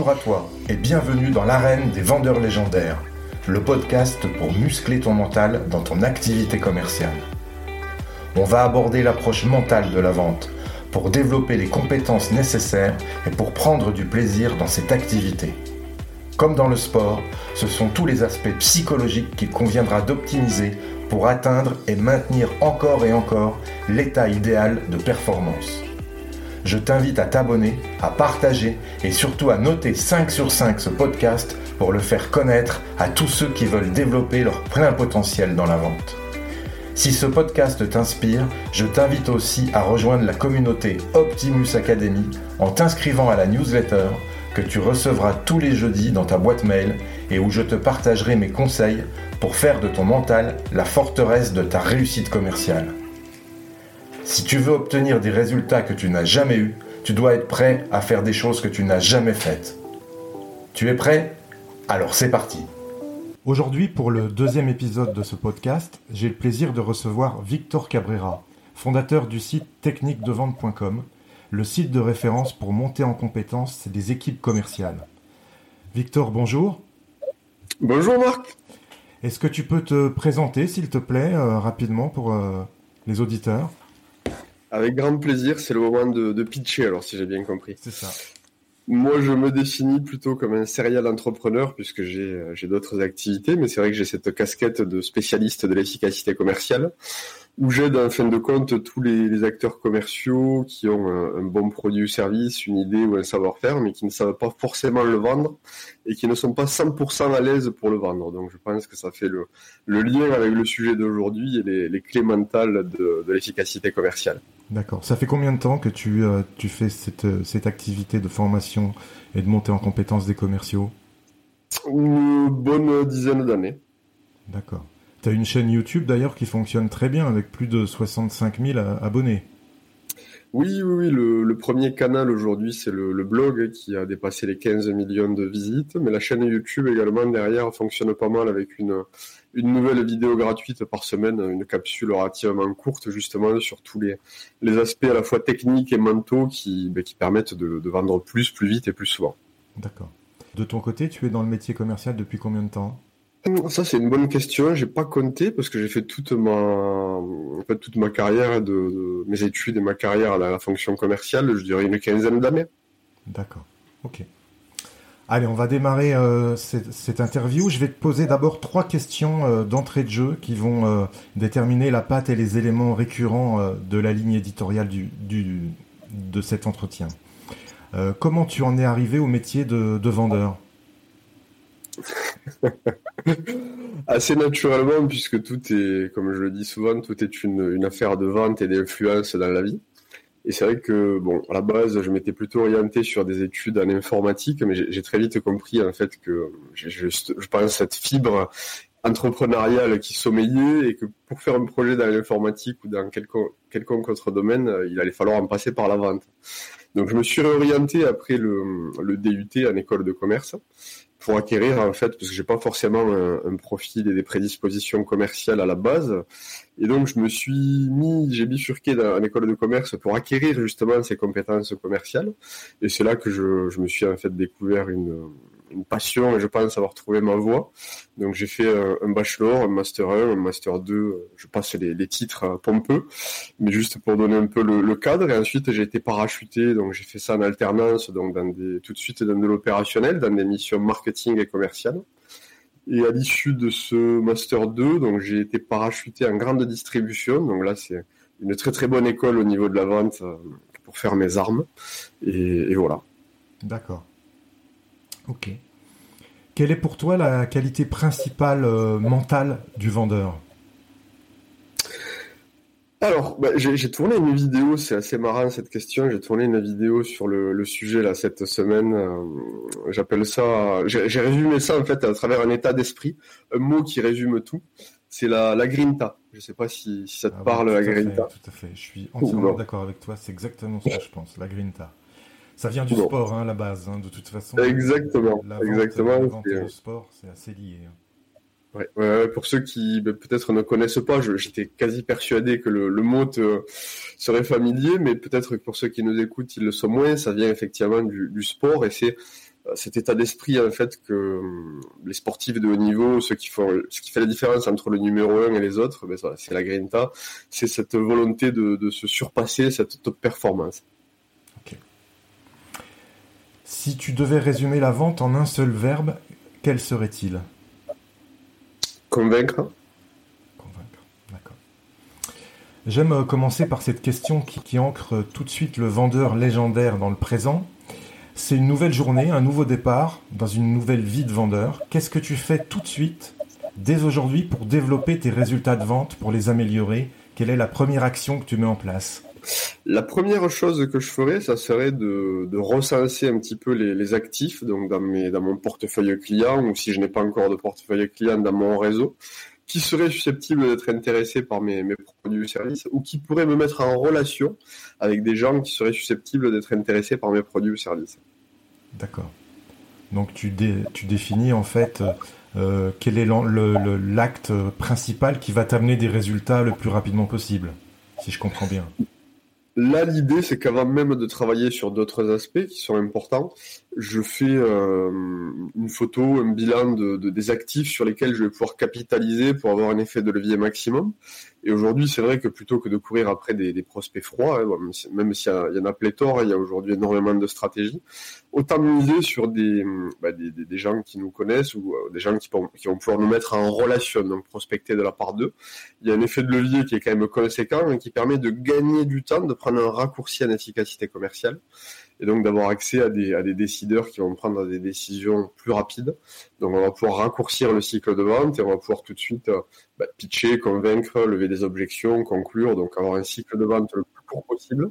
Bonjour à toi et bienvenue dans l'arène des vendeurs légendaires, le podcast pour muscler ton mental dans ton activité commerciale. On va aborder l'approche mentale de la vente pour développer les compétences nécessaires et pour prendre du plaisir dans cette activité. Comme dans le sport, ce sont tous les aspects psychologiques qu'il conviendra d'optimiser pour atteindre et maintenir encore et encore l'état idéal de performance je t'invite à t'abonner, à partager et surtout à noter 5 sur 5 ce podcast pour le faire connaître à tous ceux qui veulent développer leur plein potentiel dans la vente. Si ce podcast t'inspire, je t'invite aussi à rejoindre la communauté Optimus Academy en t'inscrivant à la newsletter que tu recevras tous les jeudis dans ta boîte mail et où je te partagerai mes conseils pour faire de ton mental la forteresse de ta réussite commerciale. Si tu veux obtenir des résultats que tu n'as jamais eus, tu dois être prêt à faire des choses que tu n'as jamais faites. Tu es prêt? Alors c'est parti. Aujourd'hui, pour le deuxième épisode de ce podcast, j'ai le plaisir de recevoir Victor Cabrera, fondateur du site techniquedevente.com, le site de référence pour monter en compétence des équipes commerciales. Victor, bonjour. Bonjour Marc. Est-ce que tu peux te présenter, s'il te plaît, euh, rapidement pour euh, les auditeurs? Avec grand plaisir, c'est le moment de, pitcher, alors si j'ai bien compris. C'est ça. Moi, je me définis plutôt comme un serial entrepreneur puisque j'ai euh, d'autres activités, mais c'est vrai que j'ai cette casquette de spécialiste de l'efficacité commerciale où j'aide en fin de compte tous les, acteurs commerciaux qui ont un, bon produit ou service, une idée ou un savoir-faire, mais qui ne savent pas forcément le vendre et qui ne sont pas 100% à l'aise pour le vendre. Donc je pense que ça fait le, lien avec le sujet d'aujourd'hui et les, clés mentales de, l'efficacité commerciale. D'accord. Ça fait combien de temps que tu, euh, tu fais cette, cette activité de formation et de montée en compétences des commerciaux? Une bonne dizaine d'années. D'accord. Tu as une chaîne YouTube d'ailleurs qui fonctionne très bien avec plus de 65 000 abonnés. Oui, oui, oui. Le, premier canal aujourd'hui, c'est le, blog qui a dépassé les 15 millions de visites. Mais la chaîne YouTube également derrière fonctionne pas mal avec une, une nouvelle vidéo gratuite par semaine, une capsule relativement courte justement sur tous les, les aspects à la fois techniques et mentaux qui, ben, qui permettent de, de vendre plus, plus vite et plus souvent. D'accord. De ton côté, tu es dans le métier commercial depuis combien de temps? Ça, c'est une bonne question. J'ai pas compté parce que j'ai fait toute ma, en fait, toute ma carrière de, mes études et ma carrière à la, fonction commerciale, je dirais une quinzaine d'années. D'accord. Ok. Allez, on va démarrer euh, cette, interview. Je vais te poser d'abord trois questions euh, d'entrée de jeu qui vont euh, déterminer la patte et les éléments récurrents de la ligne éditoriale du, du, de cet entretien. comment tu en es arrivé au métier de, de vendeur? Assez naturellement, puisque tout est, comme je le dis souvent, tout est une, affaire de vente et d'influence dans la vie. Et c'est vrai que, bon, à la base, je m'étais plutôt orienté sur des études en informatique, mais j'ai très vite compris, en fait, que je, je pense cette fibre entrepreneuriale qui sommeillait et que pour faire un projet dans l'informatique ou dans quelconque, autre domaine, il allait falloir en passer par la vente. Donc je me suis réorienté après le, le DUT en école de commerce pour acquérir en fait, parce que j'ai pas forcément un, profil et des prédispositions commerciales à la base, et donc je me suis mis, j'ai bifurqué dans une école de commerce pour acquérir justement ces compétences commerciales, et c'est là que je, je, me suis en fait découvert une, une passion et je pense avoir trouvé ma voie. Donc j'ai fait un, bachelor, un master 1, un master 2, je passe les, les titres pompeux, mais juste pour donner un peu le, cadre. Et ensuite j'ai été parachuté, donc j'ai fait ça en alternance, donc dans des, tout de suite dans de l'opérationnel, dans des missions marketing et commerciales. Et à l'issue de ce master 2, donc j'ai été parachuté en grande distribution. Donc là c'est une très très bonne école au niveau de la vente euh, pour faire mes armes. et voilà. D'accord. Ok. Quelle est pour toi la qualité principale euh, mentale du vendeur? Alors, bah, j'ai tourné une vidéo, c'est assez marrant cette question. J'ai tourné une vidéo sur le, sujet là cette semaine. Euh, j'appelle ça, j'ai résumé ça en fait à travers un état d'esprit, un mot qui résume tout. C'est la, la grinta. Je ne sais pas si, ça te ah parle la grinta. tout à fait. Je suis entièrement d'accord avec toi. C'est exactement ce que je pense, la grinta. Ça vient du sport, hein, la base, hein, de toute façon. Exactement. Exactement. le sport, c'est assez lié. Hein. Pour ceux qui ben, peut-être ne connaissent pas, j'étais quasi persuadé que le, mot serait familier, mais peut-être que pour ceux qui nous écoutent, ils le sont moins. Ça vient effectivement du, sport et c'est cet état d'esprit en fait que les sportifs de haut niveau, ceux qui font, ce qui fait la différence entre le numéro 1 et les autres, ben c'est la grinta, c'est cette volonté de, de, se surpasser, cette top performance. Si tu devais résumer la vente en un seul verbe, quel serait-il? Convaincre. Convaincre, d'accord. J'aime euh, commencer par cette question qui, ancre tout de suite le vendeur légendaire dans le présent. C'est une nouvelle journée, un nouveau départ dans une nouvelle vie de vendeur. Qu'est-ce que tu fais tout de suite, dès aujourd'hui, pour développer tes résultats de vente, pour les améliorer? Quelle est la première action que tu mets en place? La première chose que je ferais, ça serait de, recenser un petit peu les, actifs, donc dans, mon portefeuille client, ou si je n'ai pas encore de portefeuille client dans mon réseau, qui seraient susceptibles d'être intéressés par mes, produits ou services, ou qui pourraient me mettre en relation avec des gens qui seraient susceptibles d'être intéressés par mes produits ou services. D'accord. Donc tu, tu définis en fait euh, quel est l'acte principal qui va t'amener des résultats le plus rapidement possible, si je comprends bien. Là, l'idée, c'est qu'avant même de travailler sur d'autres aspects qui sont importants, je fais euh, une photo, un bilan de, des actifs sur lesquels je vais pouvoir capitaliser pour avoir un effet de levier maximum. Et aujourd'hui, c'est vrai que plutôt que de courir après des, prospects froids, hein, même s'il y, en a pléthore, il y a aujourd'hui énormément de stratégies, autant miser sur des, bah, des, des, gens qui nous connaissent ou euh, des gens qui, qui, vont pouvoir nous mettre en relation, donc prospecter de la part d'eux. Il y a un effet de levier qui est quand même conséquent et qui permet de gagner du temps, de prendre un raccourci en efficacité commerciale et donc d'avoir accès à des, décideurs qui vont prendre des décisions plus rapides. Donc on va pouvoir raccourcir le cycle de vente et on va pouvoir tout de suite euh, bah, pitcher, convaincre, lever des objections, conclure, donc avoir un cycle de vente le plus court possible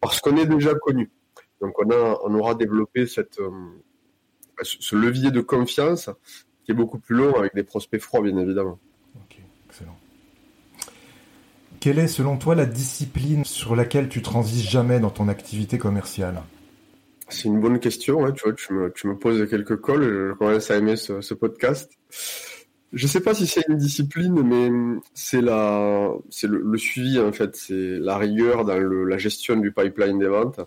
parce qu'on est déjà connu. Donc on, a, on aura développé cette, euh, bah, ce levier de confiance qui est beaucoup plus long avec des prospects froids, bien évidemment. Ok, excellent. Quelle est selon toi la discipline sur laquelle tu transiges jamais dans ton activité commerciale? C'est une bonne question. Tu vois, tu me, poses quelques cols. Je commence à aimer ce, podcast. Je sais pas si c'est une discipline, mais c'est le, suivi en fait, c'est la rigueur dans la gestion du pipeline des ventes.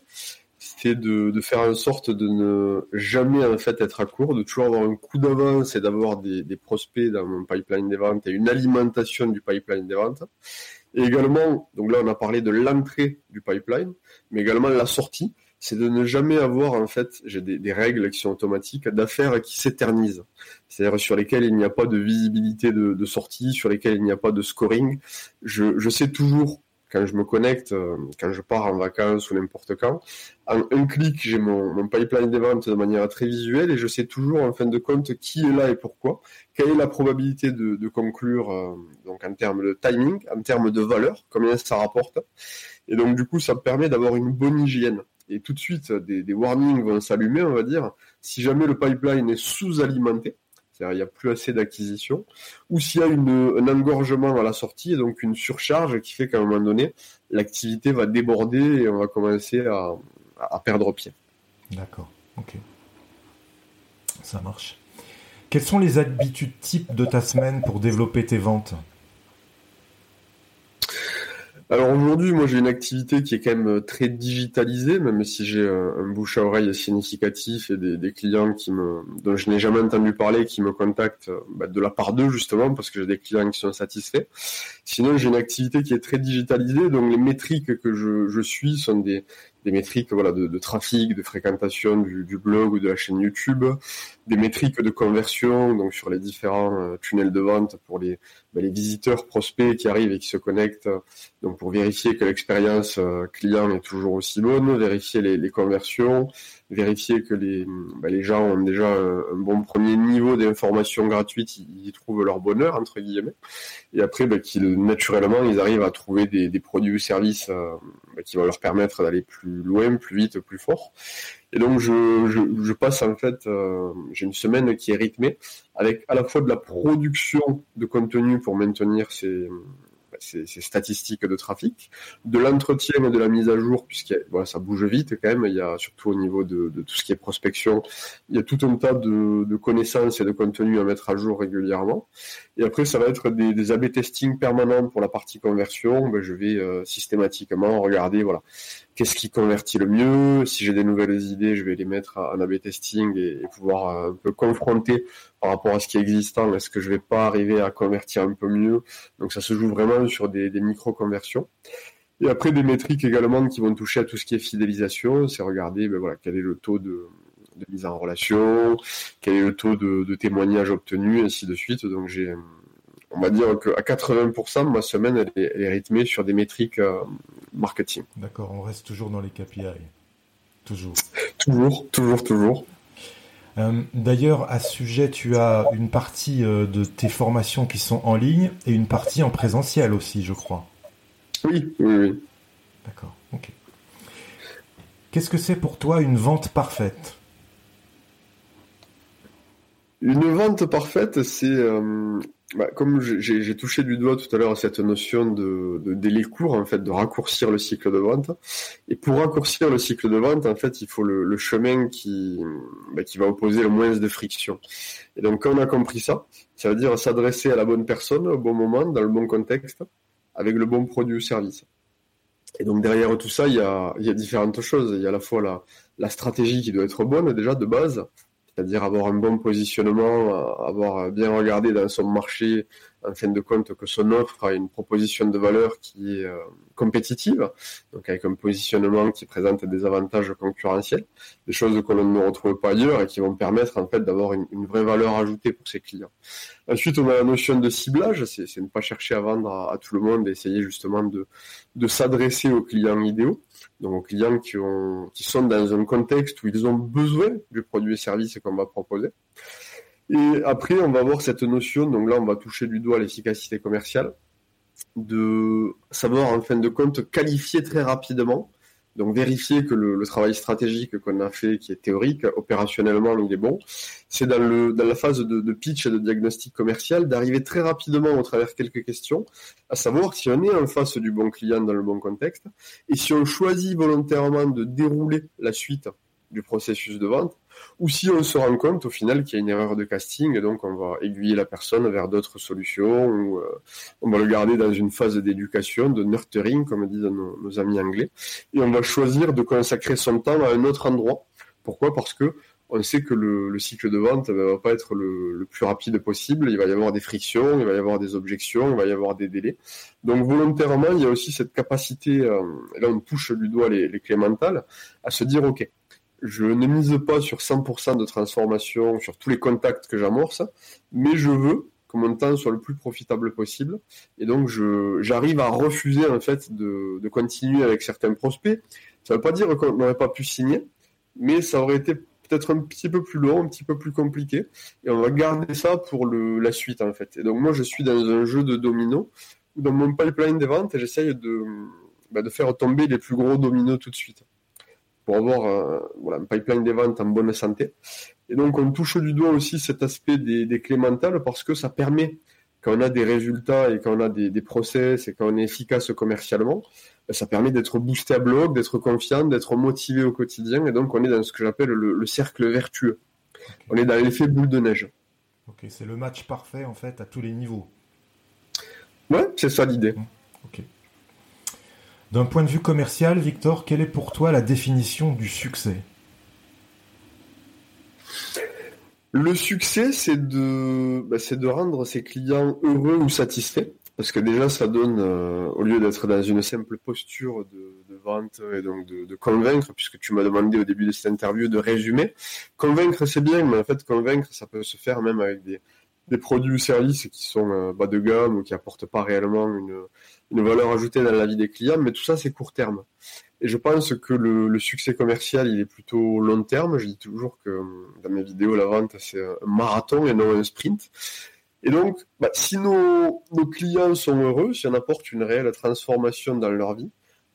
C'est de, de, faire en sorte de ne jamais en fait être à court, de toujours avoir un coup d'avance et d'avoir des, prospects dans mon pipeline des ventes et une alimentation du pipeline des ventes. Et également, donc là on a parlé de l'entrée du pipeline, mais également la sortie c'est de ne jamais avoir en fait, j'ai des, règles qui sont automatiques d'affaires qui s'éternisent, c'est-à-dire sur lesquelles il n'y a pas de visibilité de, sortie, sur lesquelles il n'y a pas de scoring. Je, sais toujours quand je me connecte, euh, quand je pars en vacances ou n'importe quand, en un clic, j'ai mon, pipeline des ventes de manière très visuelle et je sais toujours en fin de compte qui est là et pourquoi, quelle est la probabilité de, conclure euh, donc en termes de timing, en termes de valeur, combien ça rapporte. Et donc du coup, ça me permet d'avoir une bonne hygiène et tout de suite des, warnings vont s'allumer, on va dire, si jamais le pipeline est sous-alimenté, c'est-à-dire il n'y a plus assez d'acquisition, ou s'il y a un engorgement à la sortie et donc une surcharge qui fait qu'à un moment donné, l'activité va déborder et on va commencer à, à perdre pied. D'accord, ok. Ça marche. Quelles sont les habitudes types de ta semaine pour développer tes ventes? Alors aujourd'hui, moi j'ai une activité qui est quand même euh, très digitalisée, même si j'ai un, bouche à oreille significatif et des, clients qui me, dont je n'ai jamais entendu parler, qui me contactent euh, bah, de la part d'eux justement, parce que j'ai des clients qui sont satisfaits. Sinon, j'ai une activité qui est très digitalisée, donc les métriques que je, je suis sont des, des métriques voilà, de, de, trafic, de fréquentation du, du, blog ou de la chaîne YouTube, des métriques de conversion donc sur les différents euh, tunnels de vente pour les, ben, les visiteurs prospects qui arrivent et qui se connectent, donc pour vérifier que l'expérience euh, client est toujours aussi bonne, vérifier les, les conversions, vérifier que les, ben, les gens ont déjà un, bon premier niveau d'information gratuite, ils, trouvent leur bonheur entre guillemets, et après ben, qu'ils naturellement ils arrivent à trouver des, produits ou services euh, qui vont leur permettre d'aller plus loin, plus vite, plus fort. Et donc je, je, je passe en fait, euh, j'ai une semaine qui est rythmée avec à la fois de la production de contenu pour maintenir ces, ces, statistiques de trafic, de l'entretien et de la mise à jour, puisque voilà, ça bouge vite quand même, il y a surtout au niveau de, tout ce qui est prospection, il y a tout un tas de, de, connaissances et de contenus à mettre à jour régulièrement. Et après, ça va être des, des AB testing permanents pour la partie conversion. Ben, je vais euh, systématiquement regarder voilà qu'est-ce qui convertit le mieux. Si j'ai des nouvelles idées, je vais les mettre en A/B testing et, pouvoir un peu confronter par rapport à ce qui est existant. Est-ce que je vais pas arriver à convertir un peu mieux? Donc ça se joue vraiment sur des, micro conversions. Et après des métriques également qui vont toucher à tout ce qui est fidélisation, c'est regarder ben voilà quel est le taux de, mise en relation, quel est le taux de, de témoignages obtenus, ainsi de suite. Donc j'ai on va dire qu'à 80%, ma semaine, elle est, rythmée sur des métriques euh, marketing. D'accord, on reste toujours dans les KPI. Toujours. toujours, toujours, toujours. Euh, d'ailleurs, à ce sujet, tu as une partie euh, de tes formations qui sont en ligne et une partie en présentiel aussi, je crois. Oui, oui, oui. D'accord, ok. Qu'est-ce que c'est pour toi une vente parfaite? Une vente parfaite, c'est bah, comme j'ai touché du doigt tout à l'heure cette notion de, délai court, en fait, de raccourcir le cycle de vente. Et pour raccourcir le cycle de vente, en fait, il faut le, chemin qui, bah, qui va opposer le moins de friction. Et donc, quand on a compris ça, ça veut dire s'adresser à la bonne personne au bon moment, dans le bon contexte, avec le bon produit ou service. Et donc, derrière tout ça, il y a, différentes choses. Il y a à la fois la stratégie qui doit être bonne, déjà, de base, c'est-à-dire avoir un bon positionnement, avoir bien regardé dans son marché en fin de compte que son offre a une proposition de valeur qui est euh, compétitive, donc avec un positionnement qui présente des avantages concurrentiels, des choses que l'on ne retrouve pas ailleurs et qui vont permettre en fait d'avoir une, vraie valeur ajoutée pour ses clients. Ensuite, on a la notion de ciblage, c'est ne pas chercher à vendre à, tout le monde, essayer justement de, de s'adresser aux clients idéaux donc aux clients qui, ont, qui sont dans un contexte où ils ont besoin du produit et service qu'on va proposer. Et après, on va avoir cette notion, donc là, on va toucher du doigt l'efficacité commerciale, de savoir en fin de compte qualifier très rapidement. Donc vérifier que le, travail stratégique qu'on a fait, qui est théorique, opérationnellement il est bon, c'est dans, la phase de, pitch et de diagnostic commercial d'arriver très rapidement au travers quelques questions, à savoir si on est en face du bon client dans le bon contexte, et si on choisit volontairement de dérouler la suite du processus de vente, ou si on se rend compte au final qu'il y a une erreur de casting, et donc on va aiguiller la personne vers d'autres solutions, ou euh, on va le garder dans une phase d'éducation, de nurturing, comme disent nos, amis anglais, et on va choisir de consacrer son temps à un autre endroit. Pourquoi? Parce que on sait que le, cycle de vente ne va pas être le, plus rapide possible. Il va y avoir des frictions, il va y avoir des objections, il va y avoir des délais. Donc volontairement, il y a aussi cette capacité, euh, là on touche du doigt les, les clés mentales, à se dire, OK, je ne mise pas sur 100% de transformation, sur tous les contacts que j'amorce, mais je veux que mon temps soit le plus profitable possible. Et donc, j'arrive à refuser, en fait, de, continuer avec certains prospects. Ça ne veut pas dire qu'on n'aurait pas pu signer, mais ça aurait été peut-être un petit peu plus long, un petit peu plus compliqué. Et on va garder ça pour le, la suite, en fait. Et donc, moi, je suis dans un jeu de dominos, où dans mon pipeline des ventes, j'essaye de, bah, de faire tomber les plus gros dominos tout de suite pour avoir euh, voilà, un pipeline des ventes en bonne santé. Et donc, on touche du doigt aussi cet aspect des, des clés mentales parce que ça permet, quand on a des résultats et quand on a des, des process et quand on est efficace commercialement, ben, ça permet d'être boosté à bloc, d'être confiant, d'être motivé au quotidien. Et donc, on est dans ce que j'appelle le, le, cercle vertueux. On est dans l'effet boule de neige. Ok, c'est le match parfait en fait à tous les niveaux. Ouais, c'est ça l'idée. Mmh. Ok. D'un point de vue commercial, Victor, quelle est pour toi la définition du succès? Le succès, c'est de, bah, de rendre ses clients heureux ou satisfaits. Parce que déjà, ça donne, euh, au lieu d'être dans une simple posture de, vente et donc de, convaincre, puisque tu m'as demandé au début de cette interview de résumer, convaincre c'est bien, mais en fait, convaincre, ça peut se faire même avec des, produits ou services qui sont euh, bas de gamme ou qui apportent pas réellement une, valeur ajoutée dans la vie des clients, mais tout ça, c'est court terme. Et je pense que le, succès commercial, il est plutôt long terme. Je dis toujours que dans mes vidéos, la vente, c'est un marathon et non un sprint. Et donc, bah, si nos, nos, clients sont heureux, si on apporte une réelle transformation dans leur vie,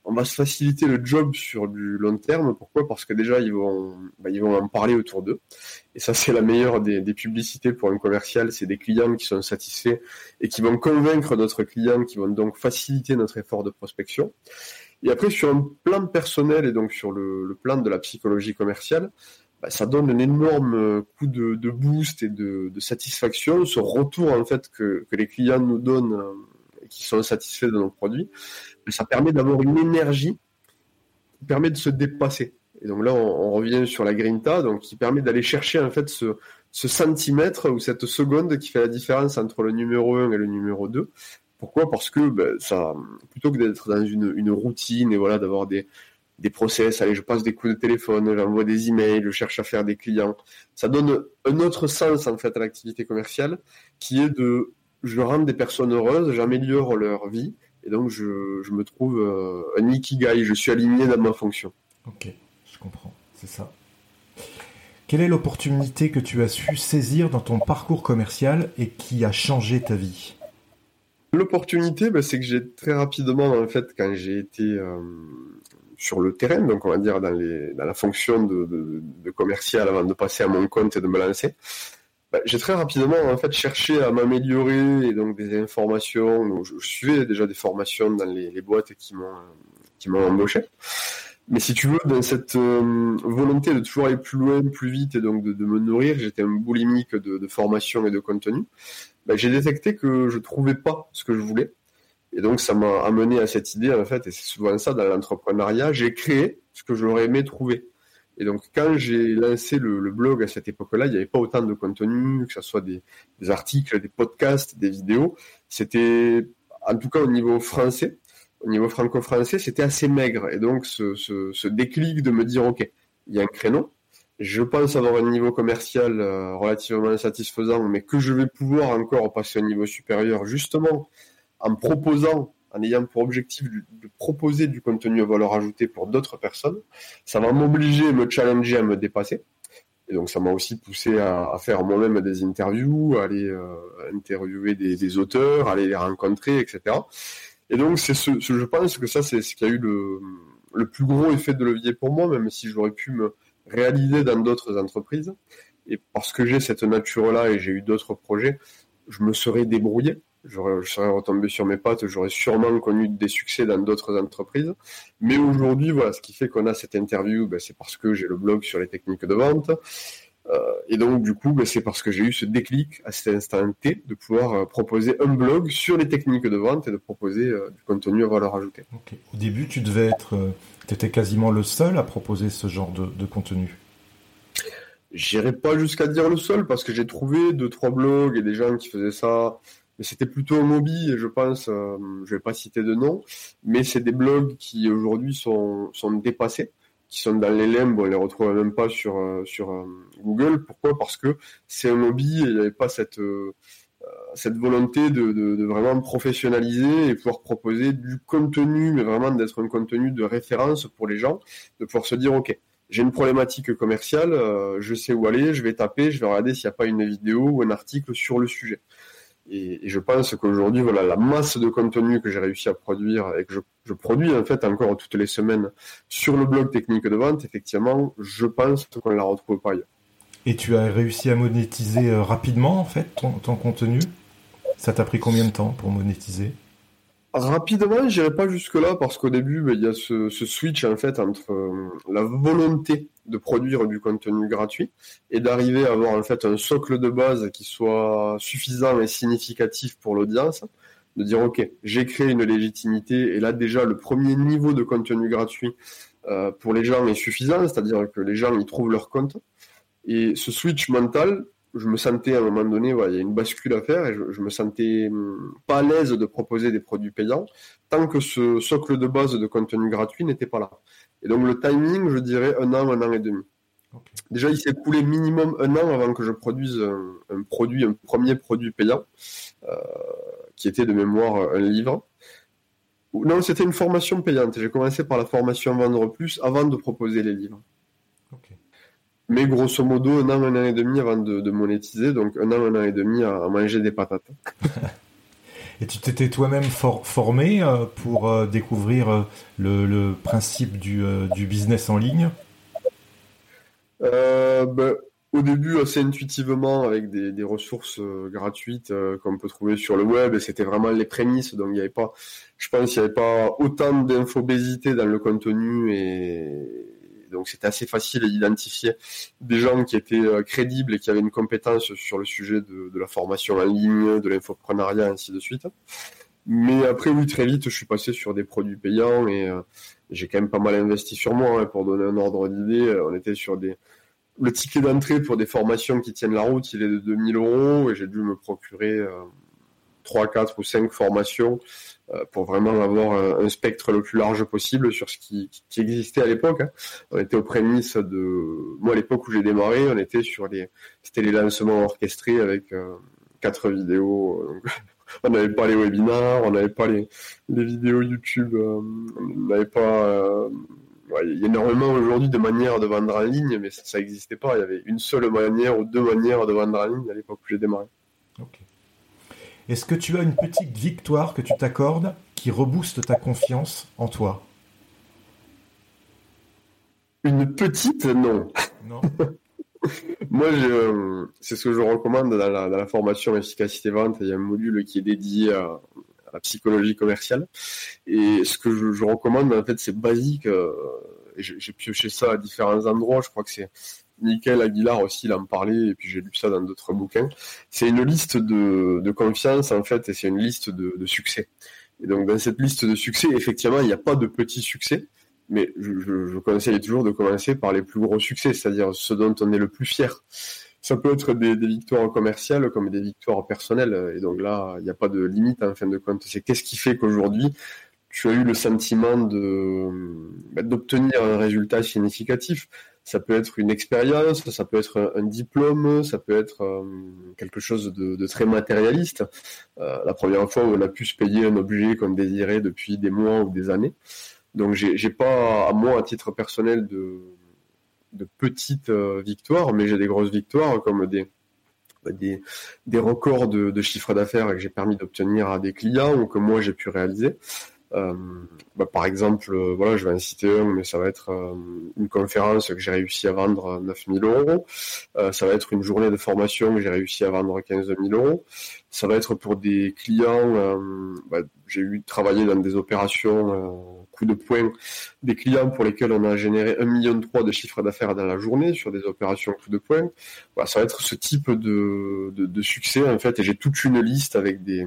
on va se faciliter le job sur du long terme. Pourquoi? Parce que déjà, ils vont, bah, ils vont en parler autour d'eux. Et ça, c'est la meilleure des, publicités pour un commercial. C'est des clients qui sont satisfaits et qui vont convaincre d'autres clients, qui vont donc faciliter notre effort de prospection. Et après, sur un plan personnel et donc sur le, plan de la psychologie commerciale, bah, ça donne un énorme coup de, boost et de, satisfaction, ce retour en fait que, que les clients nous donnent euh, qui sont satisfaits de nos produits ça permet d'avoir une énergie permet de se dépasser. Et donc là, on, revient sur la grinta, donc qui permet d'aller chercher en fait ce, centimètre ou cette seconde qui fait la différence entre le numéro 1 et le numéro 2. Pourquoi? Parce que ben, ça, plutôt que d'être dans une, routine et voilà d'avoir des, des process, allez, je passe des coups de téléphone, j'envoie des emails, je cherche à faire des clients. Ça donne un autre sens en fait à l'activité commerciale, qui est de, je rends des personnes heureuses, j'améliore leur vie, et donc je, je me trouve euh, un ikigai, je suis aligné dans ma fonction. Ok je comprends, c'est ça. Quelle est l'opportunité que tu as su saisir dans ton parcours commercial et qui a changé ta vie? L'opportunité, bah, c'est que j'ai très rapidement, en fait, quand j'ai été euh, sur le terrain, donc on va dire dans, la fonction de, commercial avant de passer à mon compte et de me lancer, bah, j'ai très rapidement en fait cherché à m'améliorer et donc des informations. Je, suivais déjà des formations dans les, boîtes qui m'ont qui m'ont embauché. Mais si tu veux, dans cette euh, volonté de toujours aller plus loin, plus vite et donc de, me nourrir, j'étais un boulimique de, formation et de contenu. Bah, j'ai détecté que je trouvais pas ce que je voulais. Et donc ça m'a amené à cette idée en fait, et c'est souvent ça dans l'entrepreneuriat, j'ai créé ce que j'aurais aimé trouver. Et donc quand j'ai lancé le, blog à cette époque-là, il n'y avait pas autant de contenu, que ce soit des, articles, des podcasts, des vidéos. C'était en tout cas au niveau français, au niveau franco-français, c'était assez maigre. Et donc, ce, déclic de me dire, OK, il y a un créneau, je pense avoir un niveau commercial euh, relativement satisfaisant, mais que je vais pouvoir encore passer au niveau supérieur, justement, en proposant, en ayant pour objectif de, proposer du contenu à valeur ajoutée pour d'autres personnes, ça va m'obliger, me challenger à me dépasser. Et donc ça m'a aussi poussé à, faire moi-même des interviews, à aller euh, interviewer des, des, auteurs, aller les rencontrer, etc. Et donc, c'est ce, je pense que ça, c'est ce qui a eu le, le plus gros effet de levier pour moi, même si j'aurais pu me réaliser dans d'autres entreprises. Et parce que j'ai cette nature-là et j'ai eu d'autres projets, je me serais débrouillé. Je serais retombé sur mes pattes, j'aurais sûrement connu des succès dans d'autres entreprises. Mais aujourd'hui, voilà, ce qui fait qu'on a cette interview, ben, c'est parce que j'ai le blog sur les techniques de vente. Euh, et donc, du coup, ben, c'est parce que j'ai eu ce déclic à cet instant T de pouvoir euh, proposer un blog sur les techniques de vente et de proposer euh, du contenu à valeur ajoutée. Au début, tu devais être, tu étais quasiment le seul à proposer ce genre de, de contenu. J'irai pas jusqu'à dire le seul parce que j'ai trouvé deux trois blogs et des gens qui faisaient ça, mais c'était plutôt un hobby je pense, je vais pas citer de nom, mais c'est des blogs qui aujourd'hui sont, sont dépassés qui sont dans les limbes, on les retrouve même pas sur euh, sur euh, Google. Pourquoi? Parce que c'est un hobby et il n'y avait pas cette euh, cette volonté de, de, vraiment professionnaliser et pouvoir proposer du contenu, mais vraiment d'être un contenu de référence pour les gens, de pouvoir se dire ok, j'ai une problématique commerciale, je sais où aller, je vais taper, je vais regarder s'il n'y a pas une vidéo ou un article sur le sujet. Et, je pense qu'aujourd'hui, voilà, la masse de contenu que j'ai réussi à produire et que je, produis en fait encore toutes les semaines sur le blog technique de vente, effectivement, je pense qu'on ne la retrouve pas ailleurs. Et tu as réussi à monétiser euh, rapidement en fait ton, ton contenu? Ça t'a pris combien de temps pour monétiser? Rapidement, j'irai pas jusque là parce qu'au début, ben, il y a ce, switch en fait entre euh, la volonté de produire du contenu gratuit et d'arriver à avoir en fait un socle de base qui soit suffisant et significatif pour l'audience, de dire ok, j'ai créé une légitimité et là déjà le premier niveau de contenu gratuit euh, pour les gens est suffisant, c'est-à-dire que les gens y trouvent leur compte et ce switch mental, je me sentais à un moment donné, il y a une bascule à faire et je, me sentais hum, pas à l'aise de proposer des produits payants tant que ce socle de base de contenu gratuit n'était pas là. Et donc le timing, je dirais un an, un an et demi. Déjà, il s'est coulé minimum un an avant que je produise un, produit, un premier produit payant, euh, qui était de mémoire un livre. Non, c'était une formation payante. J'ai commencé par la formation Vendre Plus avant de proposer les livres. Mais grosso modo, un an, un an et demi avant de, monétiser, donc un an, un an et demi à, manger des patates. et tu t'étais toi-même formé euh, pour euh, découvrir euh, le, principe du, business en ligne? Ben, Au début, assez intuitivement, avec des, ressources gratuites qu'on peut trouver sur le web, c'était vraiment les prémices, donc il n'y avait pas, je pense qu'il n'y avait pas autant d'infobésité dans le contenu et donc c'était assez facile d'identifier des gens qui étaient euh, crédibles et qui avaient une compétence sur le sujet de, la formation en ligne, de l'infoprenariat, ainsi de suite. Mais après, oui, très vite, je suis passé sur des produits payants et j'ai quand même pas mal investi sur moi. Hein, pour donner un ordre d'idée, on était sur des... Le ticket d'entrée pour des formations qui tiennent la route, il est de 2000 euros et j'ai dû me procurer 3, 4 ou 5 formations euh, pour vraiment avoir un, spectre le plus large possible sur ce qui, existait à l'époque. Hein. On était aux prémices de... Moi, à l'époque où j'ai démarré, on était sur les... C'était les lancements orchestrés avec euh, quatre vidéos. on n'avait pas les webinars, on n'avait pas les, vidéos YouTube, euh, on n'avait pas... il y a énormément aujourd'hui de manières de vendre en ligne, mais ça n'existait pas. Il y avait une seule manière ou deux manières de vendre en ligne à l'époque où j'ai démarré. Est-ce que tu as une petite victoire que tu t'accordes qui rebooste ta confiance en toi? Une petite, non. Non. Moi, c'est ce que je recommande dans la, formation efficacité vente. Il y a un module qui est dédié à, la psychologie commerciale. Et ce que je, recommande, en fait, c'est basique. Euh, j'ai pioché ça à différents endroits. Je crois que c'est Nickel Aguilar aussi, il en parlait, et puis j'ai lu ça dans d'autres bouquins. C'est une liste de, confiance, en fait, et c'est une liste de, succès. Et donc, dans cette liste de succès, effectivement, il n'y a pas de petits succès, mais je, conseille toujours de commencer par les plus gros succès, c'est-à-dire ceux dont on est le plus fier. Ça peut être des, victoires commerciales comme des victoires personnelles, et donc là, il n'y a pas de limite en fin de compte. C'est qu'est-ce qui fait qu'aujourd'hui, tu as eu le sentiment de bah, d'obtenir un résultat significatif? Ça peut être une expérience, ça peut être un, diplôme, ça peut être euh, quelque chose de, très matérialiste. Euh, la première fois où on a pu se payer un objet qu'on désirait depuis des mois ou des années. Donc j'ai pas à moi à titre personnel de, petites euh, victoires, mais j'ai des grosses victoires comme des des, des records de, de chiffre d'affaires que j'ai permis d'obtenir à des clients ou que moi j'ai pu réaliser. Euh, bah, par exemple, euh, voilà, je vais en citer un, mais ça va être euh, une conférence que j'ai réussi à vendre 9000 euros. ça va être une journée de formation que j'ai réussi à vendre 15 000 euros. Ça va être pour des clients. Bah, j'ai eu travaillé dans des opérations coup de poing, des clients pour lesquels on a généré 1,3 million de chiffre d'affaires dans la journée sur des opérations coup de poing. Voilà, ça va être ce type de, de, de succès en fait. Et j'ai toute une liste avec des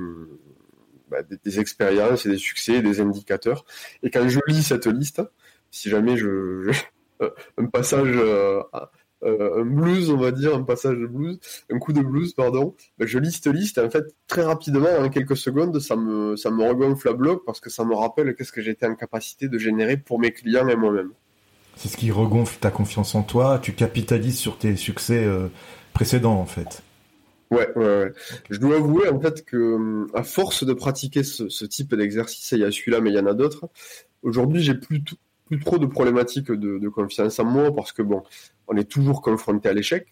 bah, des, expériences et des succès, des indicateurs. Et quand je lis cette liste, si jamais je, un passage, euh, euh, un blues, on va dire, un passage de blues, un coup de blues, pardon, bah, je lis cette liste en fait très rapidement, en quelques secondes, ça me ça me regonfle à bloc parce que ça me rappelle qu'est-ce que j'étais en capacité de générer pour mes clients et moi-même. C'est ce qui regonfle ta confiance en toi. Tu capitalises sur tes succès euh, précédents en fait. Ouais, ouais, ouais. Je dois avouer en fait que hum, à force de pratiquer ce, type d'exercice, il y a celui-là, mais il y en a d'autres. Aujourd'hui, j'ai plus, plus trop de problématiques de, confiance en moi parce que bon, on est toujours confronté à l'échec,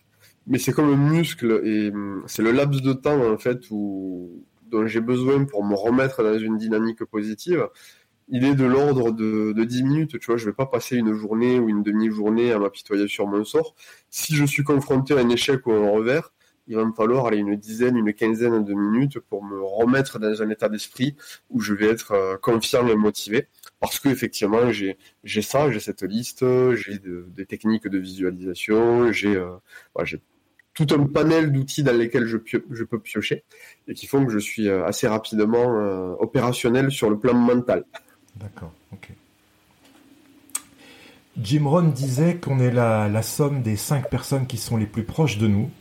mais c'est comme un muscle et hum, c'est le laps de temps en fait où dont j'ai besoin pour me remettre dans une dynamique positive. Il est de l'ordre de, de 10 minutes, tu vois, je vais pas passer une journée ou une demi-journée à m'apitoyer sur mon sort. Si je suis confronté à un échec ou à un revers, il va me falloir aller une dizaine, une quinzaine de minutes pour me remettre dans un état d'esprit où je vais être euh, confiant et motivé. Parce que effectivement, j'ai j'ai ça, j'ai cette liste, j'ai des techniques de visualisation, j'ai euh, j'ai tout un panel d'outils dans lesquels je, je peux piocher et qui font que je suis euh, assez rapidement opérationnel sur le plan mental. D'accord, ok. Jim Rohn disait qu'on est la somme des cinq personnes qui sont les plus proches de nous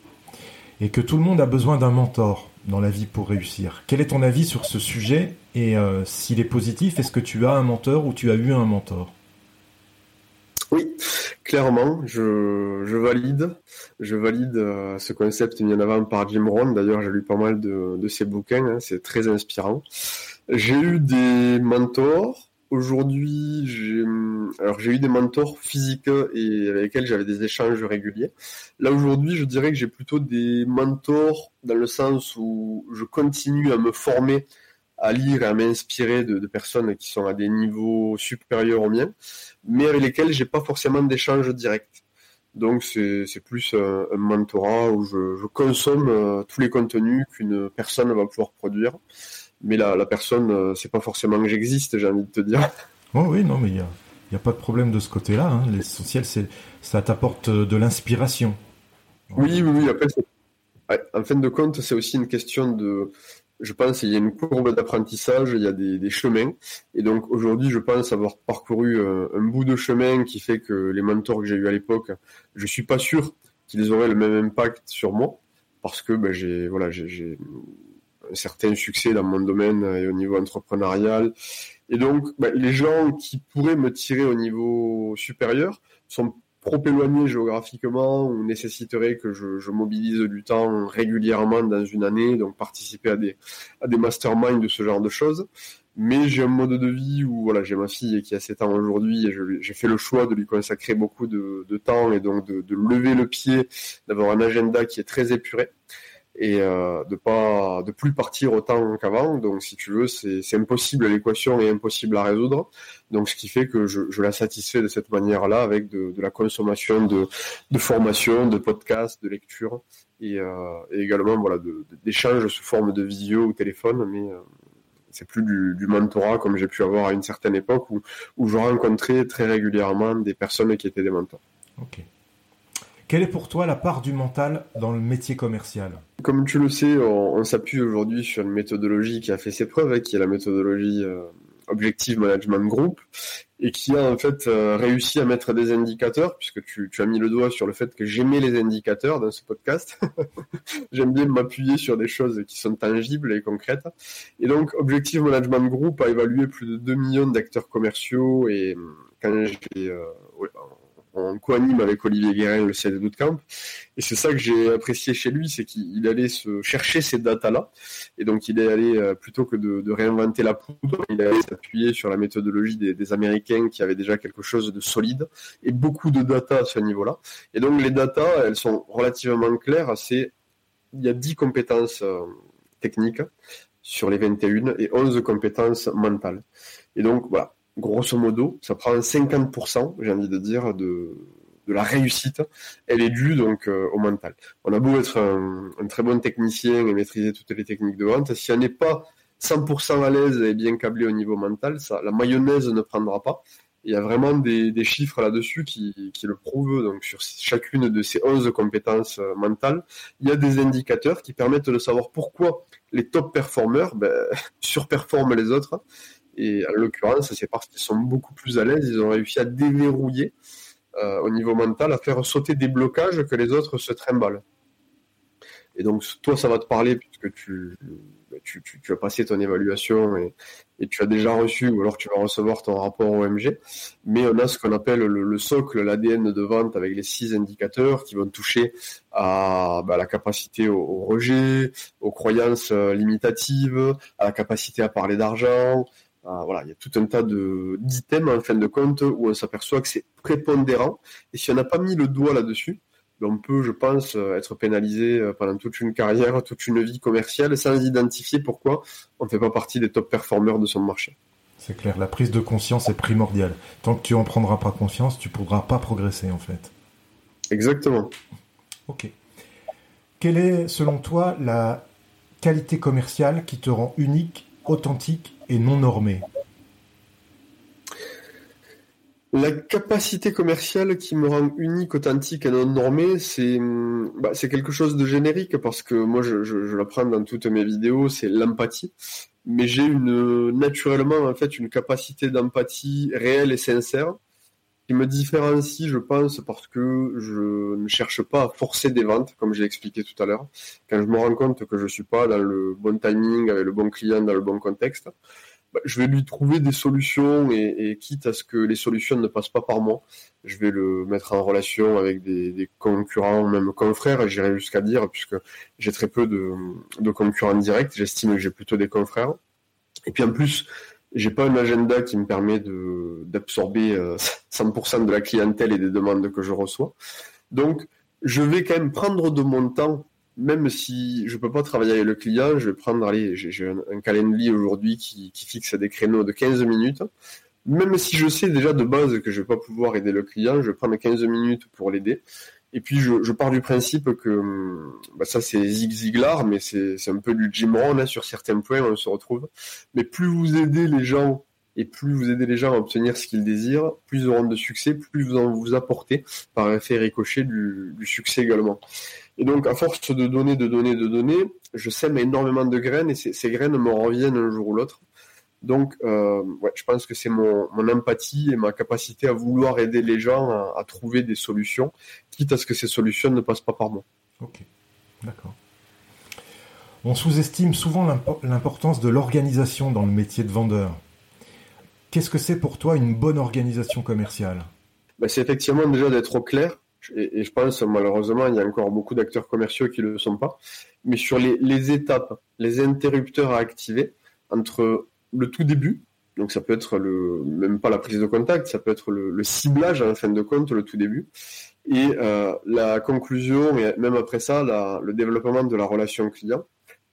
et que tout le monde a besoin d'un mentor dans la vie pour réussir. Quel est ton avis sur ce sujet et euh, s'il est positif, est-ce que tu as un mentor ou tu as eu un mentor? Oui, clairement, je, valide. Je valide euh, ce concept mis en avant par Jim Rohn. D'ailleurs, j'ai lu pas mal de, ses bouquins, hein. c'est très inspirant. J'ai eu des mentors Aujourd'hui, j'ai alors j'ai eu des mentors physiques et avec lesquels j'avais des échanges réguliers. Là aujourd'hui, je dirais que j'ai plutôt des mentors dans le sens où je continue à me former, à lire et à m'inspirer de, personnes qui sont à des niveaux supérieurs aux miens, mais avec lesquels j'ai pas forcément d'échange direct. Donc c'est plus un, mentorat où je, je consomme euh, tous les contenus qu'une personne va pouvoir produire mais la, la personne, euh, c'est pas forcément que j'existe, j'ai envie de te dire. Oh oui, non, mais il n'y a, y a, pas de problème de ce côté-là. Hein. L'essentiel, c'est ça t'apporte de l'inspiration. Oui, oui, oui. Après, en fin de compte, c'est aussi une question de je pense qu'il y a une courbe d'apprentissage, il y a des, chemins. Et donc aujourd'hui, je pense avoir parcouru un, un, bout de chemin qui fait que les mentors que j'ai eu à l'époque, je suis pas sûr qu'ils auraient le même impact sur moi parce que ben, j'ai voilà j'ai un certain succès dans mon domaine et au niveau entrepreneurial. Et donc, ben, les gens qui pourraient me tirer au niveau supérieur sont trop éloignés géographiquement ou nécessiteraient que je, mobilise du temps régulièrement dans une année, donc participer à des, à des masterminds de ce genre de choses. Mais j'ai un mode de vie où voilà, j'ai ma fille qui a 7 ans aujourd'hui et j'ai fait le choix de lui consacrer beaucoup de, temps et donc de lever le pied, d'avoir un agenda qui est très épuré et euh, de pas de plus partir autant qu'avant. Donc si tu veux, c'est impossible l'équation est impossible à résoudre. Donc ce qui fait que je, la satisfais de cette manière-là avec de, la consommation de, de formation, de podcasts, de lecture et, euh, et également voilà d'échanges sous forme de visio ou téléphone, mais euh, c'est plus du, du, mentorat comme j'ai pu avoir à une certaine époque où, où je rencontrais très régulièrement des personnes qui étaient des mentors. Ok. Quelle est pour toi la part du mental dans le métier commercial Comme tu le sais, on, s'appuie aujourd'hui sur une méthodologie qui a fait ses preuves, hein, qui est la méthodologie euh, Objective Management Group, et qui a en fait euh, réussi à mettre des indicateurs, puisque tu, as mis le doigt sur le fait que j'aimais les indicateurs dans ce podcast. J'aime bien m'appuyer sur des choses qui sont tangibles et concrètes. Et donc, Objective Management Group a évalué plus de 2 millions d'acteurs commerciaux, et quand. Euh, en co-anime avec Olivier Guérin le CD Bootcamp. Et c'est ça que j'ai apprécié chez lui, c'est qu'il allait se chercher ces datas-là. Et donc, il est allé, euh, plutôt que de, réinventer la poudre, il allait s'appuyer sur la méthodologie des, Américains qui avaient déjà quelque chose de solide et beaucoup de data à ce niveau-là. Et donc, les datas, elles sont relativement claires. C'est, il y a 10 compétences euh, techniques sur les 21 et 11 compétences mentales. Et donc, voilà, grosso modo, ça prend 50%, j'ai envie de dire, de, la réussite. Elle est due donc euh, au mental. On a beau être un, très bon technicien et maîtriser toutes les techniques de vente, si on n'est pas 100% à l'aise et bien câblé au niveau mental, ça, la mayonnaise ne prendra pas. Il y a vraiment des, chiffres là-dessus qui, qui, le prouvent. Donc sur chacune de ces 11 compétences euh, mentales, il y a des indicateurs qui permettent de savoir pourquoi les top performeurs ben, surperforment les autres et en l'occurrence, c'est parce qu'ils sont beaucoup plus à l'aise, ils ont réussi à déverrouiller euh, au niveau mental, à faire sauter des blocages que les autres se trimballent. Et donc, toi, ça va te parler puisque tu, tu, tu, as passé ton évaluation et, tu as déjà reçu, ou alors tu vas recevoir ton rapport OMG. Mais on a ce qu'on appelle le, socle, l'ADN de vente avec les six indicateurs qui vont toucher à bah, la capacité au, au, rejet, aux croyances euh, limitatives, à la capacité à parler d'argent, ah, voilà, il y a tout un tas de d'items en fin de compte où on s'aperçoit que c'est prépondérant. Et si on n'a pas mis le doigt là-dessus, ben, on peut, je pense, euh, être pénalisé euh, pendant toute une carrière, toute une vie commerciale, sans identifier pourquoi on ne fait pas partie des top performeurs de son marché. C'est clair, la prise de conscience est primordiale. Tant que tu en prendras pas conscience, tu pourras pas progresser en fait. Exactement. Ok. Quelle est, selon toi, la qualité commerciale qui te rend unique, authentique et non normé La capacité commerciale qui me rend unique, authentique et non normé, c'est bah, quelque chose de générique parce que moi je, je, je l'apprends dans toutes mes vidéos, c'est l'empathie. Mais j'ai naturellement en fait une capacité d'empathie réelle et sincère qui me différencie, je pense, parce que je ne cherche pas à forcer des ventes, comme j'ai expliqué tout à l'heure. Quand je me rends compte que je suis pas dans le bon timing, avec le bon client, dans le bon contexte, bah, je vais lui trouver des solutions et, quitte à ce que les solutions ne passent pas par moi, je vais le mettre en relation avec des, concurrents, même confrères, j'irai jusqu'à dire, puisque j'ai très peu de concurrents directs, j'estime que j'ai plutôt des confrères. Et puis en plus, j'ai pas un agenda qui me permet de d'absorber 100% euh, de la clientèle et des demandes que je reçois. Donc, je vais quand même prendre de mon temps, même si je peux pas travailler avec le client, je vais prendre, allez, j'ai un, calendrier aujourd'hui qui, qui fixe des créneaux de 15 minutes. Même si je sais déjà de base que je vais pas pouvoir aider le client, je vais prendre 15 minutes pour l'aider. Et puis je, pars du principe que bah ça c'est Zig Ziglar, mais c'est un peu du Jim Rohn hein, sur certains points, on se retrouve. Mais plus vous aidez les gens Et plus vous aidez les gens à obtenir ce qu'ils désirent, plus ils auront de succès, plus vous en vous apportez par effet ricochet du, succès également. Et donc, à force de donner, de donner, de donner, je sème énormément de graines et ces, graines me reviennent un jour ou l'autre. Donc, euh, ouais, je pense que c'est mon, empathie et ma capacité à vouloir aider les gens à, à, trouver des solutions, quitte à ce que ces solutions ne passent pas par moi. Ok, d'accord. On sous-estime souvent l'importance de l'organisation dans le métier de vendeur. Qu'est-ce que c'est pour toi une bonne organisation commerciale? Ben, C'est effectivement déjà d'être au clair. Et, je pense malheureusement il y a encore beaucoup d'acteurs commerciaux qui ne le sont pas. Mais sur les, étapes, les interrupteurs à activer entre le tout début, donc ça peut être le, même pas la prise de contact, ça peut être le, ciblage à la fin de compte, le tout début, et euh, la conclusion, et même après ça, le développement de la relation client.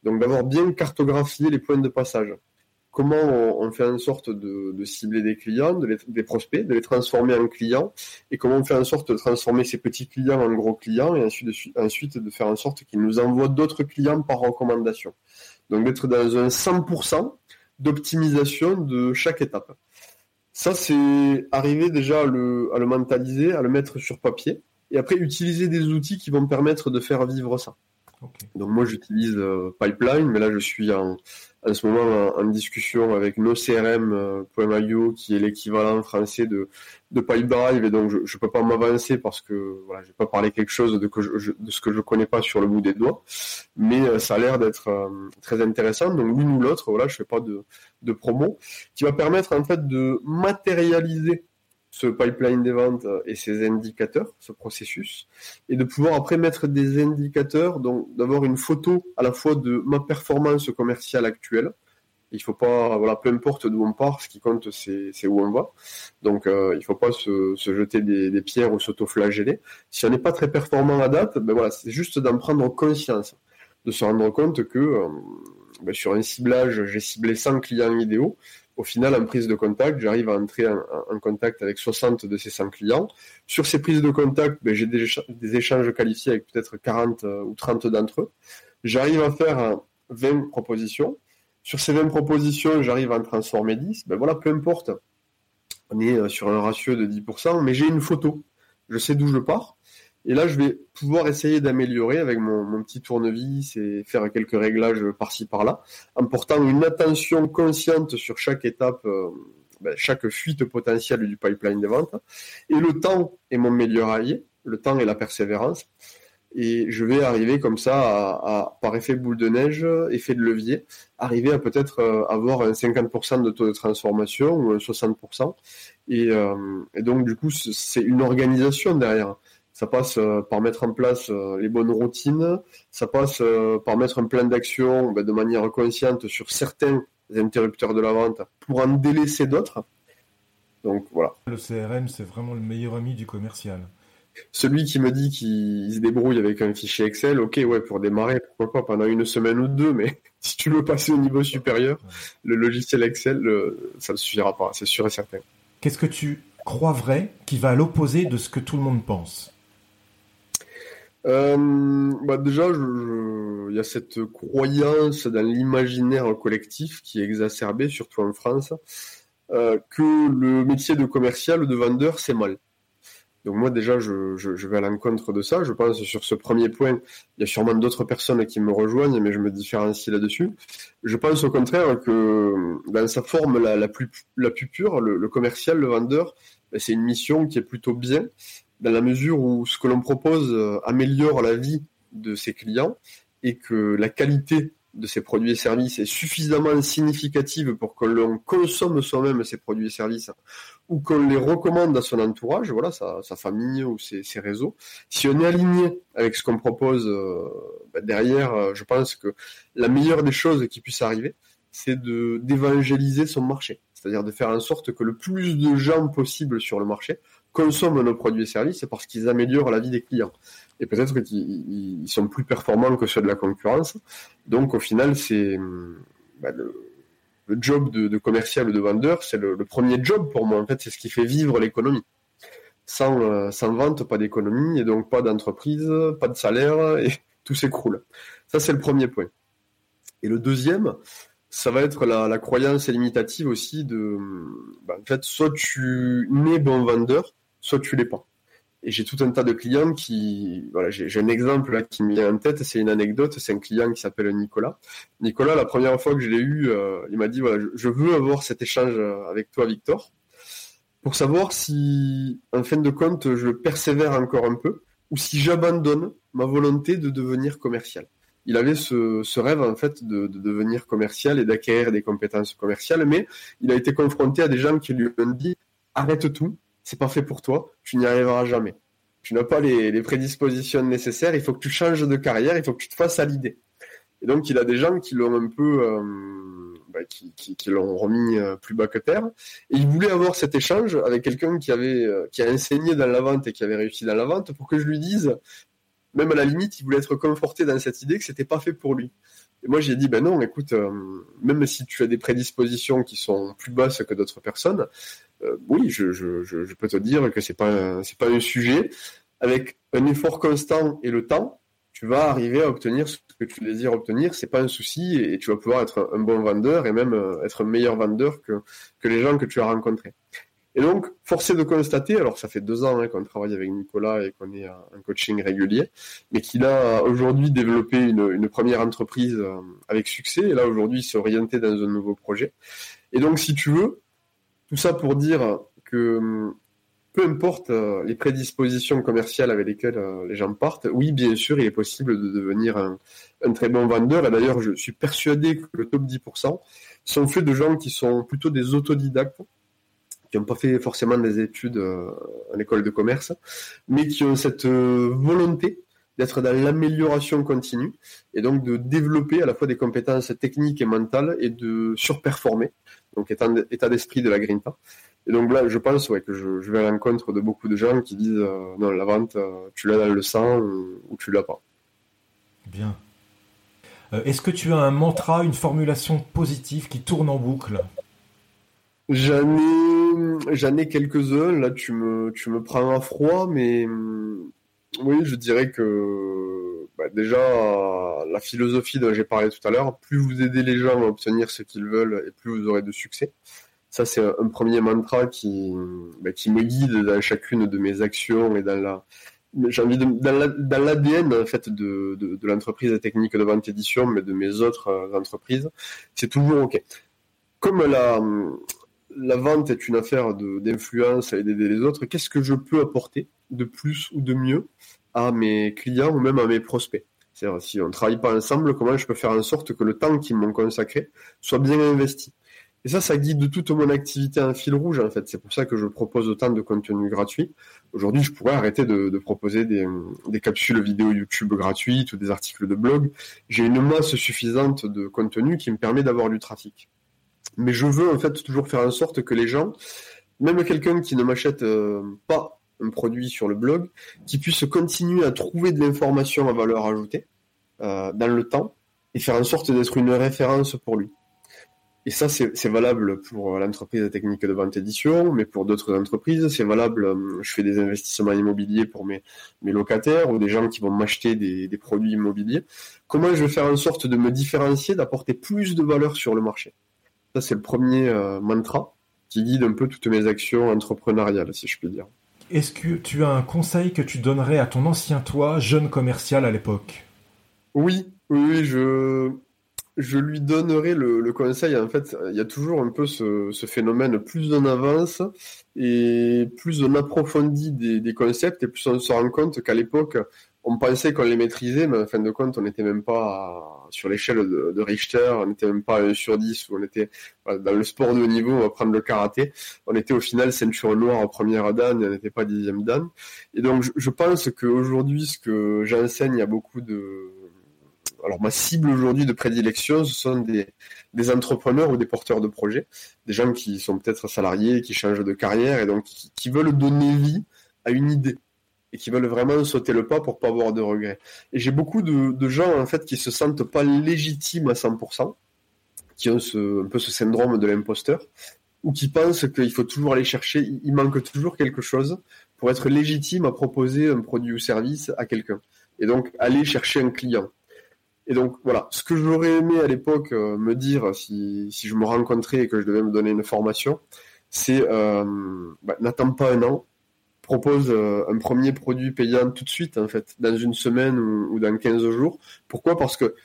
Donc d'avoir bien cartographié les points de passage. Comment on, fait en sorte de, cibler des clients, des prospects, de les transformer en clients, et comment on fait en sorte de transformer ces petits clients en gros clients, et ensuite de, ensuite de faire en sorte qu'ils nous envoient d'autres clients par recommandation. Donc d'être dans un 100% d'optimisation de chaque étape. Ça, c'est arriver déjà à le, à le mentaliser, à le mettre sur papier, et après utiliser des outils qui vont permettre de faire vivre ça. Donc moi j'utilise euh, Pipeline, mais là je suis en, ce moment en, discussion avec NoCRM.io qui est l'équivalent français de, de Pipedrive et donc je ne peux pas m'avancer parce que voilà, je vais pas parler quelque chose de, que de ce que je connais pas sur le bout des doigts, mais euh, ça a l'air d'être euh, très intéressant. Donc l'une ou l'autre, voilà, je fais pas de, de promo, qui va permettre en fait de matérialiser ce pipeline des ventes et ses indicateurs, ce processus, et de pouvoir après mettre des indicateurs, donc d'avoir une photo à la fois de ma performance commerciale actuelle. Il faut pas, voilà, peu importe d'où on part, ce qui compte c'est où on va. Donc euh, il faut pas se, jeter des, pierres ou s'auto-flageller. Si on n'est pas très performant à date, ben voilà, c'est juste d'en prendre conscience, de se rendre compte que euh, ben sur un ciblage, j'ai ciblé 100 clients idéaux au final, en prise de contact, j'arrive à entrer en, contact avec 60 de ces 100 clients. Sur ces prises de contact, ben, j'ai des, échanges qualifiés avec peut-être 40 euh, ou 30 d'entre eux. J'arrive à faire 20 propositions. Sur ces 20 propositions, j'arrive à en transformer 10. Ben voilà, peu importe. On est euh, sur un ratio de 10%, mais j'ai une photo. Je sais d'où je pars. Et là, je vais pouvoir essayer d'améliorer avec mon, petit tournevis et faire quelques réglages par-ci par-là, en portant une attention consciente sur chaque étape, euh, ben, chaque fuite potentielle du pipeline de vente. Et le temps est mon meilleur allié, le temps et la persévérance. Et je vais arriver comme ça, à, par effet boule de neige, effet de levier, arriver à peut-être euh, avoir un 50% de taux de transformation ou un 60%. Et, euh, et donc, du coup, c'est une organisation derrière. Ça passe euh, par mettre en place euh, les bonnes routines, ça passe euh, par mettre un plan d'action ben, de manière consciente sur certains interrupteurs de la vente pour en délaisser d'autres. Donc voilà. Le CRM, c'est vraiment le meilleur ami du commercial. Celui qui me dit qu'il se débrouille avec un fichier Excel, ok, ouais, pour démarrer, pourquoi pas pendant une semaine ou deux, mais si tu veux passer au niveau supérieur, le logiciel Excel, ça ne suffira pas, c'est sûr et certain. Qu'est-ce que tu crois vrai qui va à l'opposé de ce que tout le monde pense? Euh, bah déjà, il y a cette croyance dans l'imaginaire collectif qui est exacerbée, surtout en France, euh, que le métier de commercial ou de vendeur, c'est mal. Donc moi déjà, je, vais à l'encontre de ça. Je pense sur ce premier point, il y a sûrement d'autres personnes qui me rejoignent, mais je me différencie là-dessus. Je pense au contraire que dans sa forme la, plus, pure, le, le commercial, le vendeur, ben, c'est une mission qui est plutôt bien dans la mesure où ce que l'on propose euh, améliore la vie de ses clients et que la qualité de ces produits et services est suffisamment significative pour que l'on consomme soi-même ces produits et services ou qu'on les recommande à son entourage, voilà, sa, famille ou ses, réseaux. Si on est aligné avec ce qu'on propose euh, bah, derrière, euh, je pense que la meilleure des choses qui puisse arriver, c'est d'évangéliser son marché, c'est-à-dire de faire en sorte que le plus de gens possible sur le marché consomment nos produits et services, c'est parce qu'ils améliorent la vie des clients. Et peut-être qu'ils sont plus performants que ceux de la concurrence. Donc au final, c'est bah, le, job de, commercial ou de vendeur, c'est le, premier job pour moi. En fait, c'est ce qui fait vivre l'économie. Sans, euh, vente, pas d'économie, et donc pas d'entreprise, pas de salaire, et tout s'écroule. Ça, c'est le premier point. Et le deuxième, ça va être la, croyance limitative aussi de, bah, en fait, soit tu nais bon vendeur, soit tu l'es pas. Et j'ai tout un tas de clients qui, voilà, j'ai un exemple là qui me vient en tête, c'est une anecdote, c'est un client qui s'appelle Nicolas. Nicolas, la première fois que je l'ai eu, euh, il m'a dit voilà, je, veux avoir cet échange avec toi, Victor, pour savoir si, en fin de compte, je persévère encore un peu ou si j'abandonne ma volonté de devenir commercial. Il avait ce, rêve en fait de devenir commercial et d'acquérir des compétences commerciales, mais il a été confronté à des gens qui lui ont dit arrête tout, c'est pas fait pour toi, tu n'y arriveras jamais. Tu n'as pas les, prédispositions nécessaires, il faut que tu changes de carrière, il faut que tu te fasses à l'idée. Et donc il a des gens qui l'ont un peu, euh, bah, qui, l'ont remis euh, plus bas que terre. Et il voulait avoir cet échange avec quelqu'un qui avait, euh, qui a enseigné dans la vente et qui avait réussi dans la vente pour que je lui dise, même à la limite, il voulait être conforté dans cette idée que c'était pas fait pour lui. Moi, j'ai dit, ben non, écoute, même si tu as des prédispositions qui sont plus basses que d'autres personnes, euh, oui, je, peux te dire que c'est pas pas un sujet. Avec un effort constant et le temps, tu vas arriver à obtenir ce que tu désires obtenir. C'est pas un souci et tu vas pouvoir être un bon vendeur et même euh, être un meilleur vendeur que les gens que tu as rencontrés. Et donc, forcé de constater, alors ça fait deux ans hein, qu'on travaille avec Nicolas et qu'on est en coaching régulier, mais qu'il a aujourd'hui développé une, première entreprise euh, avec succès. Et là, aujourd'hui, orienté dans un nouveau projet. Et donc, si tu veux, tout ça pour dire que hum, peu importe euh, les prédispositions commerciales avec lesquelles euh, les gens partent, oui, bien sûr, il est possible de devenir un, très bon vendeur. Et d'ailleurs, je suis persuadé que le top 10% sont faits de gens qui sont plutôt des autodidactes, qui n'ont pas fait forcément des études euh, en école de commerce, mais qui ont cette volonté d'être dans l'amélioration continue et donc de développer à la fois des compétences techniques et mentales et de surperformer donc état, d'esprit de la grinta. Et donc là, je pense ouais, que je, vais à l'encontre de beaucoup de gens qui disent euh, non, la vente, euh, tu l'as dans le sang ou, tu l'as pas. Bien. Euh, est-ce que tu as un mantra, une formulation positive qui tourne en boucle? J'en ai, j'en ai quelques-uns. Là, tu me, tu me prends à froid, mais oui, je dirais que bah, déjà la philosophie dont j'ai parlé tout à l'heure, plus vous aidez les gens à obtenir ce qu'ils veulent et plus vous aurez de succès. Ça, c'est un premier mantra qui, bah, qui me guide dans chacune de mes actions et dans la, j'ai envie de, dans l'ADN en fait de, de, de l'entreprise technique de vente édition, mais de mes autres euh, entreprises, c'est toujours ok. Comme la, la vente est une affaire d'influence et d'aider les autres, qu'est-ce que je peux apporter de plus ou de mieux à mes clients ou même à mes prospects? C'est-à-dire, si on ne travaille pas ensemble, comment je peux faire en sorte que le temps qu'ils m'ont consacré soit bien investi? Et ça, ça guide toute mon activité en fil rouge, en fait. C'est pour ça que je propose autant de contenu gratuit. Aujourd'hui, je pourrais arrêter de, proposer des, des, capsules vidéo YouTube gratuites ou des articles de blog. J'ai une masse suffisante de contenu qui me permet d'avoir du trafic. Mais je veux, en fait, toujours faire en sorte que les gens, même quelqu'un qui ne m'achète euh, pas un produit sur le blog, qui puisse continuer à trouver de l'information à valeur ajoutée euh, dans le temps et faire en sorte d'être une référence pour lui. Et ça, c'est valable pour l'entreprise technique de vente édition, mais pour d'autres entreprises, c'est valable. Euh, je fais des investissements immobiliers pour mes, locataires ou des gens qui vont m'acheter des, des, produits immobiliers. Comment je vais faire en sorte de me différencier, d'apporter plus de valeur sur le marché? Ça, c'est le premier euh, mantra qui guide un peu toutes mes actions entrepreneuriales, si je puis dire. Est-ce que tu as un conseil que tu donnerais à ton ancien toi, jeune commercial à l'époque? Oui, oui, je, je lui donnerai le, conseil. En fait, il y a toujours un peu ce, phénomène. Plus on avance et plus on approfondit des, concepts et plus on se rend compte qu'à l'époque, on pensait qu'on les maîtrisait, mais en fin de compte, on n'était même pas sur l'échelle de, Richter, on n'était même pas à 1 sur 10, on était dans le sport de haut niveau, on va prendre le karaté. On était au final ceinture noire en première dan et on n'était pas dixième dan. Et donc, je, je pense qu'aujourd'hui, ce que j'enseigne à beaucoup de alors ma cible aujourd'hui de prédilection, ce sont des, entrepreneurs ou des porteurs de projets, des gens qui sont peut-être salariés, qui changent de carrière et donc qui, veulent donner vie à une idée et qui veulent vraiment sauter le pas pour pas avoir de regrets. Et j'ai beaucoup de, gens en fait qui se sentent pas légitimes à 100%, qui ont un peu ce syndrome de l'imposteur, ou qui pensent qu'il faut toujours aller chercher, il manque toujours quelque chose pour être légitime à proposer un produit ou service à quelqu'un. Et donc aller chercher un client. Et donc voilà, ce que j'aurais aimé à l'époque euh, me dire si, je me rencontrais et que je devais me donner une formation, c'est euh, bah, n'attends pas un an, propose euh, un premier produit payant tout de suite en fait, dans une semaine ou, dans 15 jours. Pourquoi? Parce que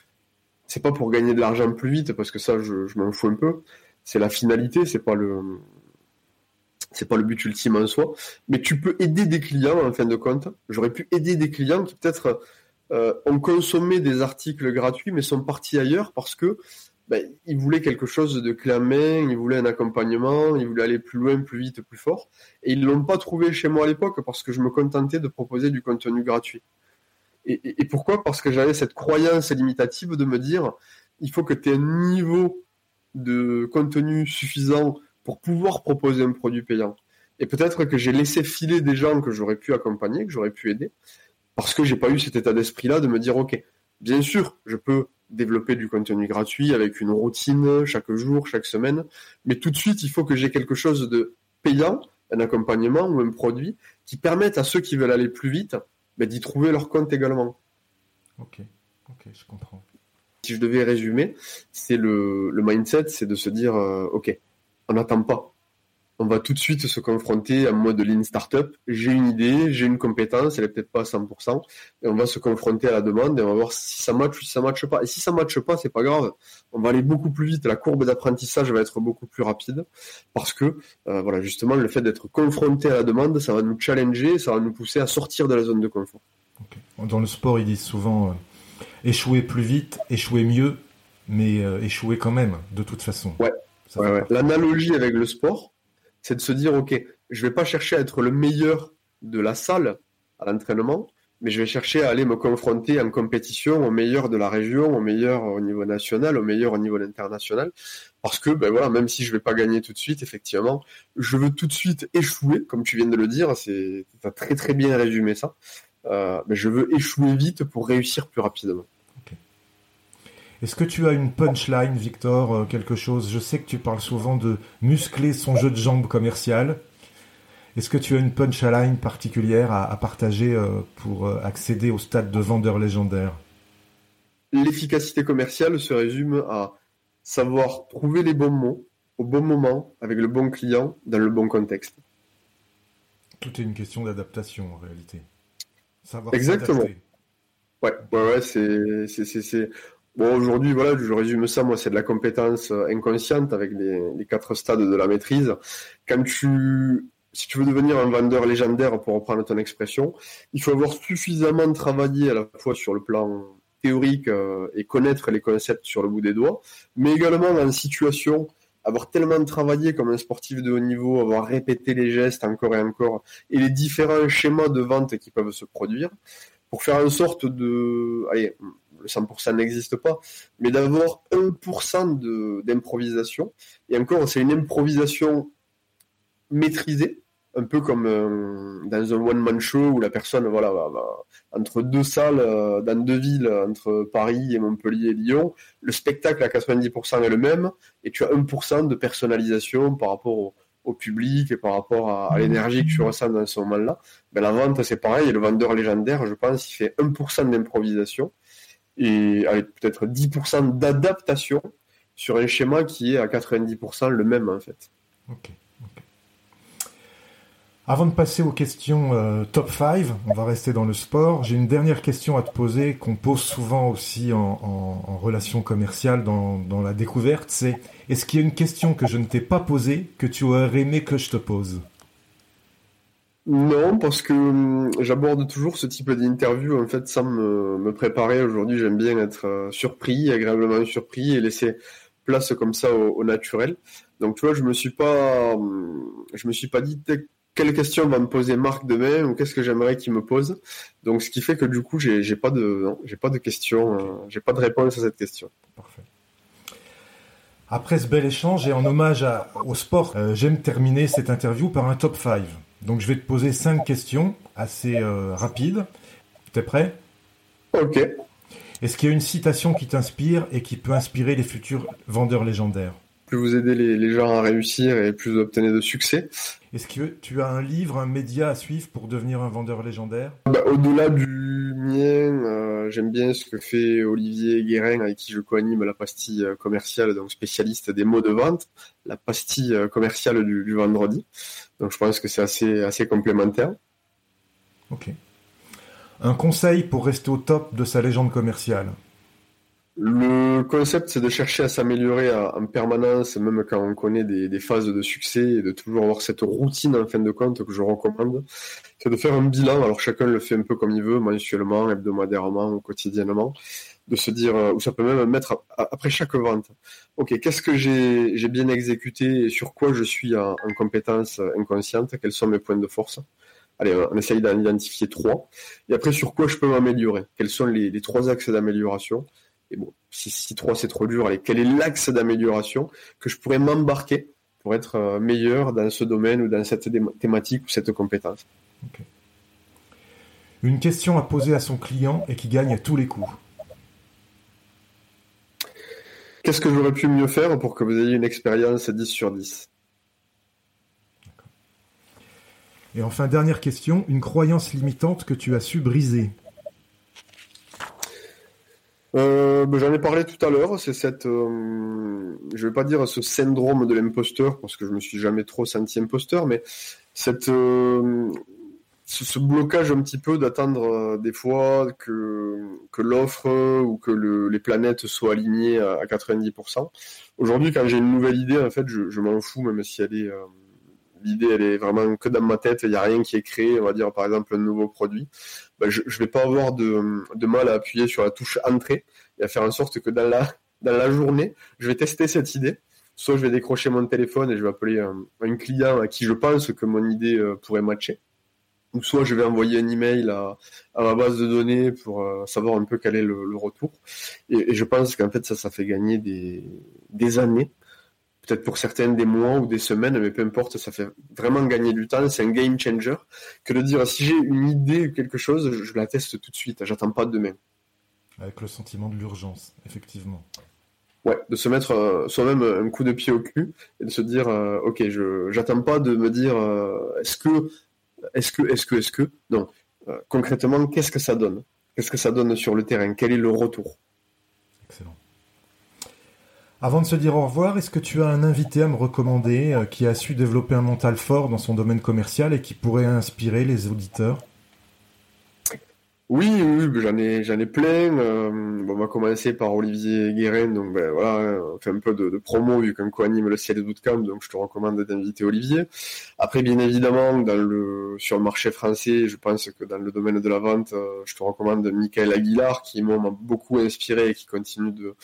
c'est pas pour gagner de l'argent plus vite, parce que ça je, m'en fous un peu. C'est la finalité, c'est pas le c'est pas le but ultime en soi, mais tu peux aider des clients en fin de compte. J'aurais pu aider des clients qui peut-être euh, ont consommé des articles gratuits mais sont partis ailleurs parce que ben, ils voulaient quelque chose de clé ils voulaient un accompagnement, ils voulaient aller plus loin, plus vite, plus fort. Et ils l'ont pas trouvé chez moi à l'époque parce que je me contentais de proposer du contenu gratuit. Et, et pourquoi? Parce que j'avais cette croyance limitative de me dire, il faut que tu aies un niveau de contenu suffisant pour pouvoir proposer un produit payant. Et peut-être que j'ai laissé filer des gens que j'aurais pu accompagner, que j'aurais pu aider, parce que j'ai pas eu cet état d'esprit-là de me dire, OK, bien sûr, je peux développer du contenu gratuit avec une routine chaque jour, chaque semaine, mais tout de suite, il faut que j'ai quelque chose de payant, un accompagnement ou un produit qui permette à ceux qui veulent aller plus vite ben, d'y trouver leur compte également. Ok, ok, je comprends. Si je devais résumer, c'est le, le mindset, c'est de se dire, euh, ok, on n'attend pas on va tout de suite se confronter à mode lean startup. J'ai une idée, j'ai une compétence, elle est peut-être pas à 100%, et on va se confronter à la demande et on va voir si ça match ou si ça matche pas. Et si ça matche pas, c'est pas grave. On va aller beaucoup plus vite. La courbe d'apprentissage va être beaucoup plus rapide parce que, euh, voilà, justement, le fait d'être confronté à la demande, ça va nous challenger, ça va nous pousser à sortir de la zone de confort. Dans le sport, ils disent souvent euh, échouer plus vite, échouer mieux, mais euh, échouer quand même, de toute façon. Ouais. ouais. L'analogie avec le sport, c'est de se dire, OK, je vais pas chercher à être le meilleur de la salle à l'entraînement, mais je vais chercher à aller me confronter en compétition au meilleur de la région, au meilleur au niveau national, au meilleur au niveau international. Parce que, ben voilà, même si je vais pas gagner tout de suite, effectivement, je veux tout de suite échouer, comme tu viens de le dire, c'est, très très bien résumé ça. Euh, mais je veux échouer vite pour réussir plus rapidement. Est-ce que tu as une punchline, Victor, euh, quelque chose? Je sais que tu parles souvent de muscler son jeu de jambes commercial. Est-ce que tu as une punchline particulière à, partager euh, pour euh, accéder au stade de vendeur légendaire? L'efficacité commerciale se résume à savoir trouver les bons mots au bon moment avec le bon client dans le bon contexte. Tout est une question d'adaptation en réalité. Savoir Exactement. Ouais, ouais, ouais, c'est, c'est, Bon, aujourd'hui, voilà, je résume ça, moi, c'est de la compétence euh, inconsciente avec les, quatre stades de la maîtrise. Quand tu, si tu veux devenir un vendeur légendaire, pour reprendre ton expression, il faut avoir suffisamment travaillé à la fois sur le plan théorique euh, et connaître les concepts sur le bout des doigts, mais également en situation, avoir tellement travaillé comme un sportif de haut niveau, avoir répété les gestes encore et encore, et les différents schémas de vente qui peuvent se produire, pour faire en sorte de, allez, le 100% n'existe pas, mais d'avoir 1% d'improvisation. Et encore, c'est une improvisation maîtrisée, un peu comme euh, dans un one-man show où la personne, voilà, entre deux salles, euh, dans deux villes, entre Paris et Montpellier et Lyon, le spectacle à 90% est le même, et tu as 1% de personnalisation par rapport au, public et par rapport à, l'énergie que tu ressens dans ce moment-là. Ben, la vente, c'est pareil, et le vendeur légendaire, je pense, il fait 1% d'improvisation et avec peut-être 10% d'adaptation sur un schéma qui est à 90% le même en fait. Avant de passer aux questions euh, top 5, on va rester dans le sport. J'ai une dernière question à te poser qu'on pose souvent aussi en, relation commerciale dans, dans la découverte. C'est est-ce qu'il y a une question que je ne t'ai pas posée que tu aurais aimé que je te pose? Non, parce que hum, j'aborde toujours ce type d'interview en fait sans me, préparer. Aujourd'hui, j'aime bien être euh, surpris, agréablement surpris et laisser place comme ça au, naturel. Donc tu vois, je me suis pas, hum, je me suis pas dit quelle question va me poser Marc demain ou qu'est-ce que j'aimerais qu'il me pose. Donc ce qui fait que du coup, j'ai pas de, j'ai pas de question, euh, j'ai pas de réponse à cette question. Parfait. Après ce bel échange et en hommage au sport, euh, j'aime terminer cette interview par un top 5. Donc je vais te poser cinq questions assez euh, rapides. T'es prêt? Ok. Est-ce qu'il y a une citation qui t'inspire et qui peut inspirer les futurs vendeurs légendaires? Plus vous aidez les, gens à réussir et plus vous obtenez de succès. Est-ce que tu as un livre, un média à suivre pour devenir un vendeur légendaire? Bah, Au-delà du mien. J'aime bien ce que fait Olivier Guérin, avec qui je co-anime la pastille commerciale, donc spécialiste des mots de vente, la pastille commerciale du, du vendredi. Donc je pense que c'est assez, assez complémentaire. Ok. Un conseil pour rester au top de sa légende commerciale? Le concept, c'est de chercher à s'améliorer en permanence, même quand on connaît des, phases de succès, et de toujours avoir cette routine en fin de compte que je recommande. C'est de faire un bilan. Alors chacun le fait un peu comme il veut, mensuellement, hebdomadairement ou quotidiennement. De se dire, euh, ou ça peut même mettre après chaque vente. Ok, qu'est-ce que j'ai bien exécuté et sur quoi je suis en, compétence inconsciente? Quels sont mes points de force? Allez, on essaye d'en identifier trois. Et après, sur quoi je peux m'améliorer? Quels sont les trois axes d'amélioration? Et bon, si, si 3 c'est trop dur, allez, quel est l'axe d'amélioration que je pourrais m'embarquer pour être euh, meilleur dans ce domaine ou dans cette thématique ou cette compétence? Une question à poser à son client et qui gagne à tous les coups. Qu'est-ce que j'aurais pu mieux faire pour que vous ayez une expérience 10 sur 10 Et enfin, dernière question, une croyance limitante que tu as su briser euh, ben, J'en ai parlé tout à l'heure. C'est cette, euh, je vais pas dire ce syndrome de l'imposteur parce que je me suis jamais trop senti imposteur, mais cette, euh, ce, blocage un petit peu d'attendre euh, des fois que que l'offre ou que le, les planètes soient alignées à, 90%. Aujourd'hui, quand j'ai une nouvelle idée, en fait, je, m'en fous, même si elle est l'idée elle est vraiment que dans ma tête, il n'y a rien qui est créé, on va dire par exemple un nouveau produit, ben, je ne vais pas avoir de, de, mal à appuyer sur la touche entrée et à faire en sorte que dans la, dans la journée, je vais tester cette idée. Soit je vais décrocher mon téléphone et je vais appeler un, un client à qui je pense que mon idée euh, pourrait matcher. Ou soit je vais envoyer un email à, à ma base de données pour euh, savoir un peu quel est le, le retour. Et, et, je pense qu'en fait ça, ça fait gagner des, des années peut-être pour certaines des mois ou des semaines, mais peu importe, ça fait vraiment gagner du temps. C'est un game changer que de dire si j'ai une idée ou quelque chose, je, la teste tout de suite. J'attends pas demain. Avec le sentiment de l'urgence, effectivement. Ouais, de se mettre euh, soi-même un coup de pied au cul et de se dire euh, ok, je j'attends pas de me dire euh, est-ce que est-ce que est-ce que est-ce que? Non concrètement qu'est-ce que ça donne? Qu'est-ce que ça donne sur le terrain? Quel est le retour? Excellent. Avant de se dire au revoir, est-ce que tu as un invité à me recommander euh, qui a su développer un mental fort dans son domaine commercial et qui pourrait inspirer les auditeurs? Oui, oui, j'en ai, ai plein. Euh, on va commencer par Olivier Guérin, donc ben, voilà, on fait un peu de, promo vu qu'on co-anime le ciel Bootcamp, donc je te recommande d'inviter Olivier. Après, bien évidemment, sur le marché français, je pense que dans le domaine de la vente, euh, je te recommande Michael Aguilar, qui m'a beaucoup inspiré et qui continue de,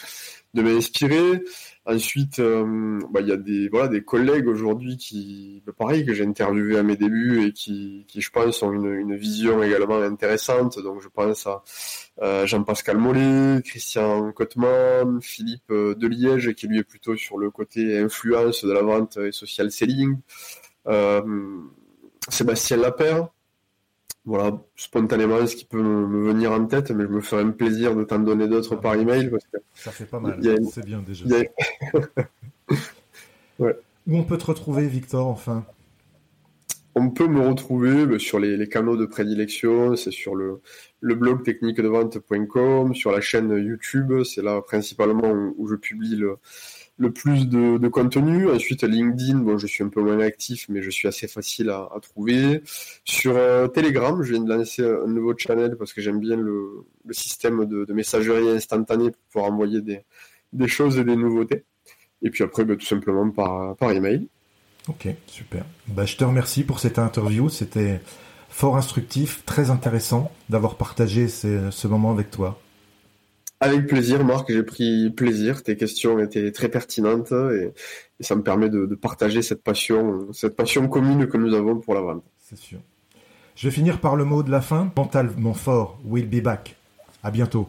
de m'inspirer. Ensuite, euh, bah, il y a des voilà des collègues aujourd'hui qui, bah, pareil, que j'ai interviewé à mes débuts et qui, qui je pense ont une, une vision également intéressante. Donc je pense à euh, Jean-Pascal Mollet, Christian Cotman, Philippe euh, de Liège qui lui est plutôt sur le côté influence de la vente et social selling, Sébastien Lapère voilà, spontanément ce qui peut me, venir en tête, mais je me ferai un plaisir de t'en donner d'autres par email. Parce que ça fait pas mal, c'est bien déjà. ouais. Où on peut te retrouver, Victor, enfin? On peut me retrouver bah, sur les, canaux de prédilection, c'est sur le, le blog techniquedevente.com, sur la chaîne YouTube, c'est là principalement où je publie le, le plus de, contenu. Ensuite, LinkedIn, bon, je suis un peu moins actif, mais je suis assez facile à, trouver. Sur euh, Telegram, je viens de lancer un nouveau channel parce que j'aime bien le, système de, messagerie instantanée pour pouvoir envoyer des, choses et des nouveautés. Et puis après, bah, tout simplement par, par email. Ok, super. Bah, je te remercie pour cette interview. C'était fort instructif, très intéressant d'avoir partagé ce moment avec toi. Avec plaisir, Marc, j'ai pris plaisir. Tes questions étaient très pertinentes et, ça me permet de, partager cette passion, cette passion commune que nous avons pour la vente. C'est sûr. Je vais finir par le mot de la fin. Mentalement fort, we'll be back. À bientôt.